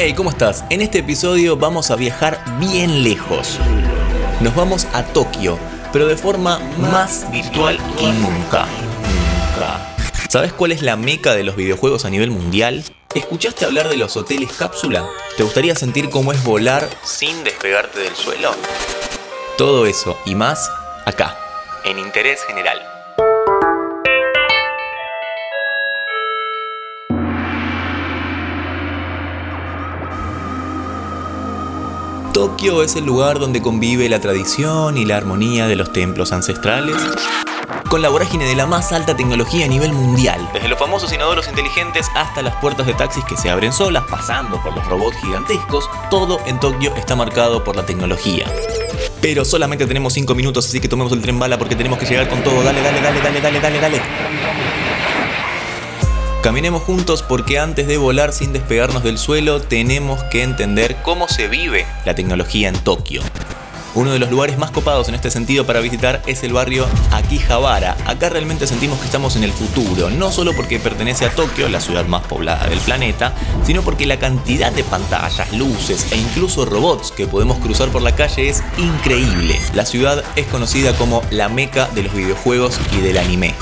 Hey, ¿cómo estás? En este episodio vamos a viajar bien lejos. Nos vamos a Tokio, pero de forma más virtual que nunca. ¿Sabes cuál es la meca de los videojuegos a nivel mundial? ¿Escuchaste hablar de los hoteles cápsula? ¿Te gustaría sentir cómo es volar sin despegarte del suelo? Todo eso y más acá, en Interés General. Tokio es el lugar donde convive la tradición y la armonía de los templos ancestrales con la vorágine de la más alta tecnología a nivel mundial. Desde los famosos inodoros inteligentes hasta las puertas de taxis que se abren solas, pasando por los robots gigantescos, todo en Tokio está marcado por la tecnología. Pero solamente tenemos 5 minutos, así que tomemos el tren bala porque tenemos que llegar con todo. Dale, dale, dale, dale, dale, dale, dale. Caminemos juntos porque antes de volar sin despegarnos del suelo tenemos que entender cómo se vive la tecnología en Tokio. Uno de los lugares más copados en este sentido para visitar es el barrio Akihabara. Acá realmente sentimos que estamos en el futuro, no solo porque pertenece a Tokio, la ciudad más poblada del planeta, sino porque la cantidad de pantallas, luces e incluso robots que podemos cruzar por la calle es increíble. La ciudad es conocida como la meca de los videojuegos y del anime.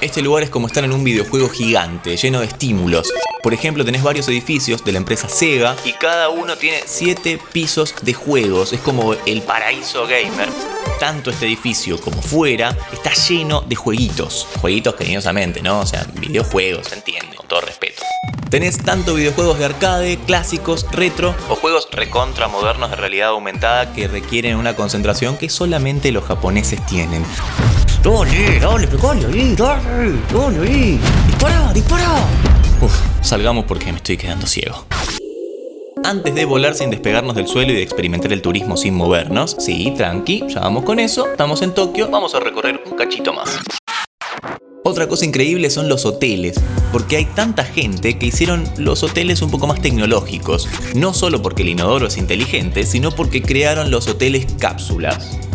Este lugar es como estar en un videojuego gigante, lleno de estímulos. Por ejemplo, tenés varios edificios de la empresa Sega y cada uno tiene 7 pisos de juegos. Es como el paraíso gamer. Tanto este edificio como fuera está lleno de jueguitos. Jueguitos cariñosamente, ¿no? O sea, videojuegos, se entiende, con todo respeto. Tenés tanto videojuegos de arcade, clásicos, retro o juegos recontra modernos de realidad aumentada que requieren una concentración que solamente los japoneses tienen. Dale, dale, pegale ahí, dale, dale ahí. Dispara, dispara. Uf, salgamos porque me estoy quedando ciego. Antes de volar sin despegarnos del suelo y de experimentar el turismo sin movernos, sí, tranqui, ya vamos con eso, estamos en Tokio, vamos a recorrer un cachito más. Otra cosa increíble son los hoteles, porque hay tanta gente que hicieron los hoteles un poco más tecnológicos, no solo porque el inodoro es inteligente, sino porque crearon los hoteles cápsulas.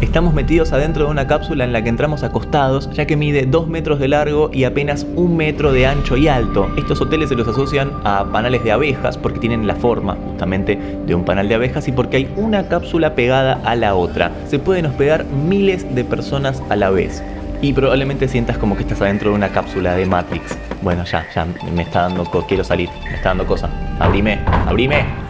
Estamos metidos adentro de una cápsula en la que entramos acostados, ya que mide 2 metros de largo y apenas 1 metro de ancho y alto. Estos hoteles se los asocian a panales de abejas porque tienen la forma justamente de un panal de abejas y porque hay una cápsula pegada a la otra. Se pueden hospedar miles de personas a la vez. Y probablemente sientas como que estás adentro de una cápsula de Matrix. Bueno, ya, ya me está dando, quiero salir, me está dando cosa. Abrime, abrime.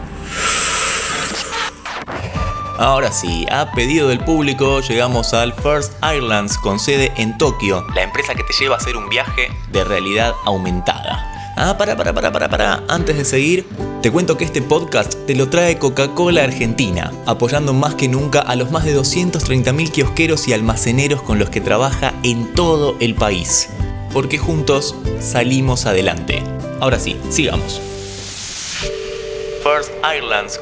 Ahora sí, a pedido del público llegamos al First Airlines con sede en Tokio, la empresa que te lleva a hacer un viaje de realidad aumentada. Ah, para, para, para, para, para. Antes de seguir, te cuento que este podcast te lo trae Coca-Cola Argentina, apoyando más que nunca a los más de 230.000 kiosqueros y almaceneros con los que trabaja en todo el país. Porque juntos salimos adelante. Ahora sí, sigamos.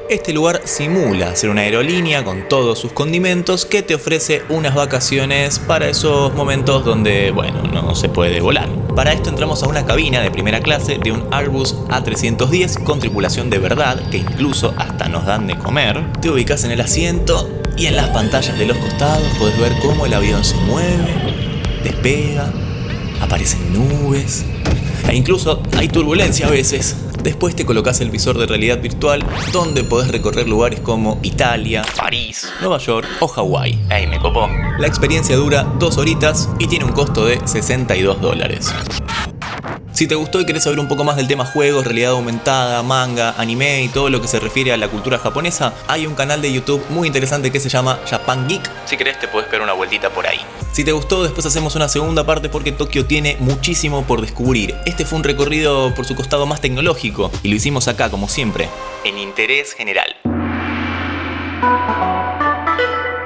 Este lugar simula ser una aerolínea con todos sus condimentos que te ofrece unas vacaciones para esos momentos donde, bueno, no se puede volar. Para esto entramos a una cabina de primera clase de un Airbus A310 con tripulación de verdad, que incluso hasta nos dan de comer. Te ubicas en el asiento y en las pantallas de los costados puedes ver cómo el avión se mueve, despega, aparecen nubes e incluso hay turbulencia a veces. Después te colocas el visor de realidad virtual donde podés recorrer lugares como Italia, París, Nueva York o Hawái. ¡Ey, me copó! La experiencia dura dos horitas y tiene un costo de 62 dólares. Si te gustó y querés saber un poco más del tema juegos, realidad aumentada, manga, anime y todo lo que se refiere a la cultura japonesa, hay un canal de YouTube muy interesante que se llama Japan Geek. Si querés te puedes pegar una vueltita por ahí. Si te gustó, después hacemos una segunda parte porque Tokio tiene muchísimo por descubrir. Este fue un recorrido por su costado más tecnológico y lo hicimos acá, como siempre, en Interés General.